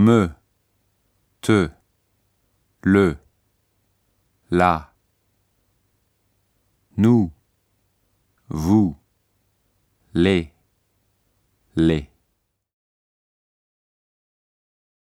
me, te, le, la, nous, vous, les, les.